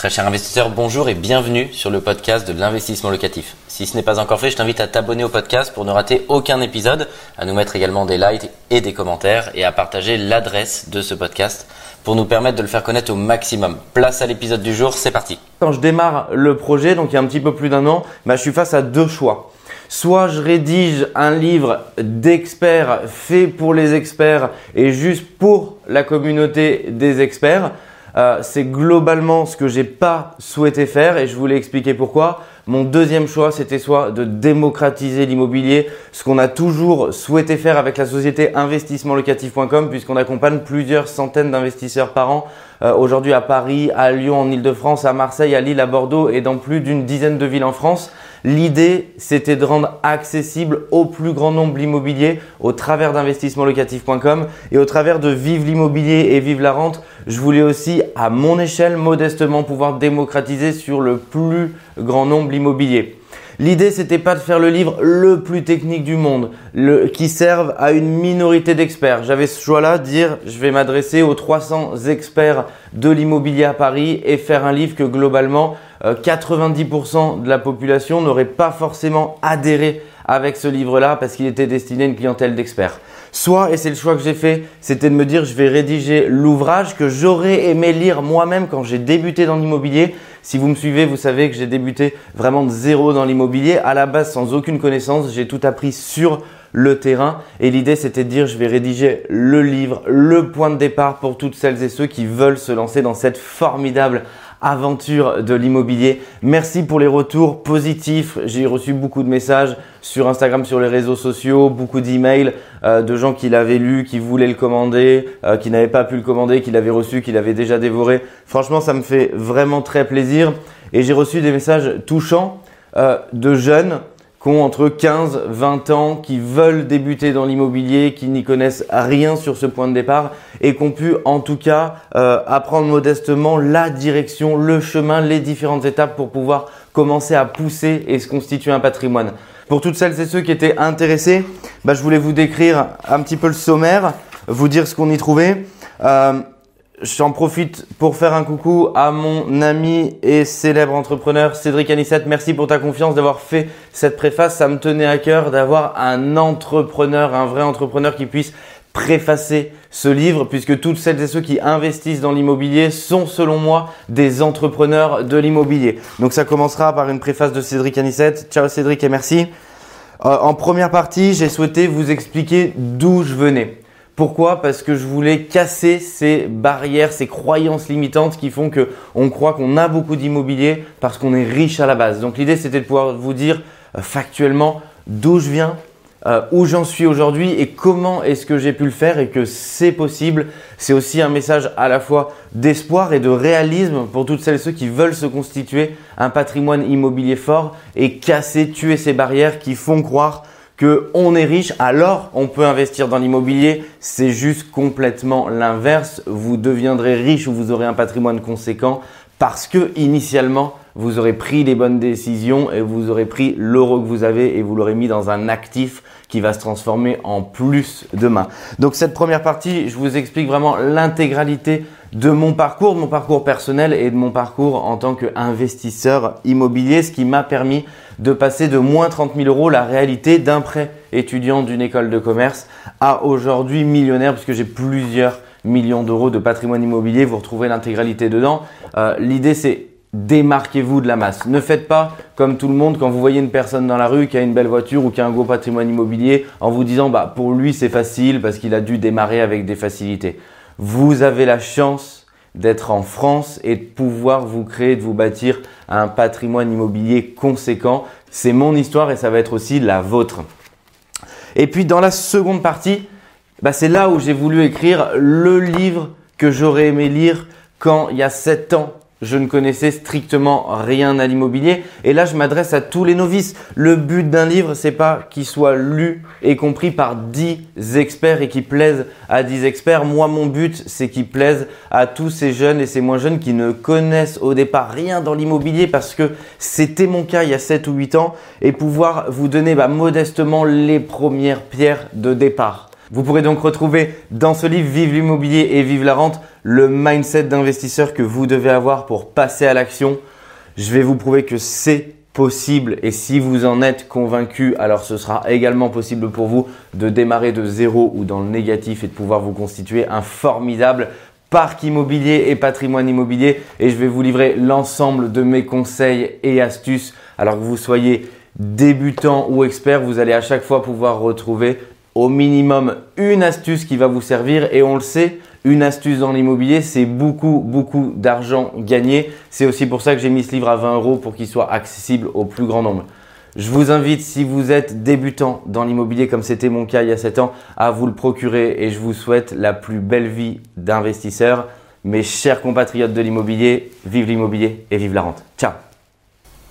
Très cher investisseur, bonjour et bienvenue sur le podcast de l'investissement locatif. Si ce n'est pas encore fait, je t'invite à t'abonner au podcast pour ne rater aucun épisode, à nous mettre également des likes et des commentaires et à partager l'adresse de ce podcast pour nous permettre de le faire connaître au maximum. Place à l'épisode du jour, c'est parti. Quand je démarre le projet, donc il y a un petit peu plus d'un an, bah, je suis face à deux choix. Soit je rédige un livre d'experts fait pour les experts et juste pour la communauté des experts, euh, c'est globalement ce que j'ai pas souhaité faire et je voulais expliquer pourquoi. Mon deuxième choix, c'était soit de démocratiser l'immobilier, ce qu'on a toujours souhaité faire avec la société investissementlocatif.com puisqu'on accompagne plusieurs centaines d'investisseurs par an euh, aujourd'hui à Paris, à Lyon, en Ile-de-France, à Marseille, à Lille, à Bordeaux et dans plus d'une dizaine de villes en France. L'idée, c'était de rendre accessible au plus grand nombre l'immobilier au travers d'investissementlocatif.com et au travers de Vive l'immobilier et Vive la rente. Je voulais aussi, à mon échelle, modestement pouvoir démocratiser sur le plus grand nombre l'immobilier. L'idée, c'était pas de faire le livre le plus technique du monde, qui serve à une minorité d'experts. J'avais ce choix-là, dire je vais m'adresser aux 300 experts de l'immobilier à Paris et faire un livre que globalement 90% euh, de la population n'aurait pas forcément adhéré avec ce livre-là parce qu'il était destiné à une clientèle d'experts. Soit, et c'est le choix que j'ai fait, c'était de me dire je vais rédiger l'ouvrage que j'aurais aimé lire moi-même quand j'ai débuté dans l'immobilier. Si vous me suivez, vous savez que j'ai débuté vraiment de zéro dans l'immobilier, à la base sans aucune connaissance, j'ai tout appris sur le terrain et l'idée c'était de dire je vais rédiger le livre, le point de départ pour toutes celles et ceux qui veulent se lancer dans cette formidable aventure de l'immobilier. Merci pour les retours positifs. J'ai reçu beaucoup de messages sur Instagram, sur les réseaux sociaux, beaucoup d'emails euh, de gens qui l'avaient lu, qui voulaient le commander, euh, qui n'avaient pas pu le commander, qui l'avaient reçu, qui l'avaient déjà dévoré. Franchement, ça me fait vraiment très plaisir. Et j'ai reçu des messages touchants euh, de jeunes qui ont entre 15, 20 ans, qui veulent débuter dans l'immobilier, qui n'y connaissent rien sur ce point de départ et qui ont pu en tout cas euh, apprendre modestement la direction, le chemin, les différentes étapes pour pouvoir commencer à pousser et se constituer un patrimoine. Pour toutes celles et ceux qui étaient intéressés, bah, je voulais vous décrire un petit peu le sommaire, vous dire ce qu'on y trouvait. Euh, J'en profite pour faire un coucou à mon ami et célèbre entrepreneur Cédric Anissette. Merci pour ta confiance d'avoir fait cette préface. Ça me tenait à cœur d'avoir un entrepreneur, un vrai entrepreneur qui puisse préfacer ce livre puisque toutes celles et ceux qui investissent dans l'immobilier sont selon moi des entrepreneurs de l'immobilier. Donc ça commencera par une préface de Cédric Anissette. Ciao Cédric et merci. Euh, en première partie, j'ai souhaité vous expliquer d'où je venais. Pourquoi? Parce que je voulais casser ces barrières, ces croyances limitantes qui font que on croit qu'on a beaucoup d'immobilier parce qu'on est riche à la base. Donc l'idée c'était de pouvoir vous dire euh, factuellement d'où je viens, euh, où j'en suis aujourd'hui et comment est-ce que j'ai pu le faire et que c'est possible. C'est aussi un message à la fois d'espoir et de réalisme pour toutes celles et ceux qui veulent se constituer un patrimoine immobilier fort et casser, tuer ces barrières qui font croire que on est riche, alors on peut investir dans l'immobilier. C'est juste complètement l'inverse. Vous deviendrez riche ou vous aurez un patrimoine conséquent parce que initialement vous aurez pris les bonnes décisions et vous aurez pris l'euro que vous avez et vous l'aurez mis dans un actif qui va se transformer en plus demain. Donc cette première partie, je vous explique vraiment l'intégralité de mon parcours, de mon parcours personnel et de mon parcours en tant qu'investisseur immobilier, ce qui m'a permis de passer de moins 30 000 euros la réalité d'un prêt étudiant d'une école de commerce à aujourd'hui millionnaire puisque j'ai plusieurs millions d'euros de patrimoine immobilier. Vous retrouvez l'intégralité dedans. Euh, l'idée c'est démarquez-vous de la masse. Ne faites pas comme tout le monde quand vous voyez une personne dans la rue qui a une belle voiture ou qui a un gros patrimoine immobilier en vous disant bah pour lui c'est facile parce qu'il a dû démarrer avec des facilités. Vous avez la chance d'être en France et de pouvoir vous créer, de vous bâtir un patrimoine immobilier conséquent. C'est mon histoire et ça va être aussi la vôtre. Et puis dans la seconde partie, bah, c'est là où j'ai voulu écrire le livre que j'aurais aimé lire quand il y a 7 ans je ne connaissais strictement rien à l'immobilier. Et là, je m'adresse à tous les novices. Le but d'un livre, c'est pas qu'il soit lu et compris par 10 experts et qu'il plaise à 10 experts. Moi, mon but, c'est qu'il plaise à tous ces jeunes et ces moins jeunes qui ne connaissent au départ rien dans l'immobilier parce que c'était mon cas il y a 7 ou 8 ans et pouvoir vous donner bah, modestement les premières pierres de départ. Vous pourrez donc retrouver dans ce livre Vive l'immobilier et Vive la rente le mindset d'investisseur que vous devez avoir pour passer à l'action. Je vais vous prouver que c'est possible et si vous en êtes convaincu, alors ce sera également possible pour vous de démarrer de zéro ou dans le négatif et de pouvoir vous constituer un formidable parc immobilier et patrimoine immobilier et je vais vous livrer l'ensemble de mes conseils et astuces alors que vous soyez débutant ou expert, vous allez à chaque fois pouvoir retrouver au minimum une astuce qui va vous servir et on le sait, une astuce dans l'immobilier, c'est beaucoup, beaucoup d'argent gagné. C'est aussi pour ça que j'ai mis ce livre à 20 euros pour qu'il soit accessible au plus grand nombre. Je vous invite, si vous êtes débutant dans l'immobilier, comme c'était mon cas il y a 7 ans, à vous le procurer et je vous souhaite la plus belle vie d'investisseur. Mes chers compatriotes de l'immobilier, vive l'immobilier et vive la rente. Ciao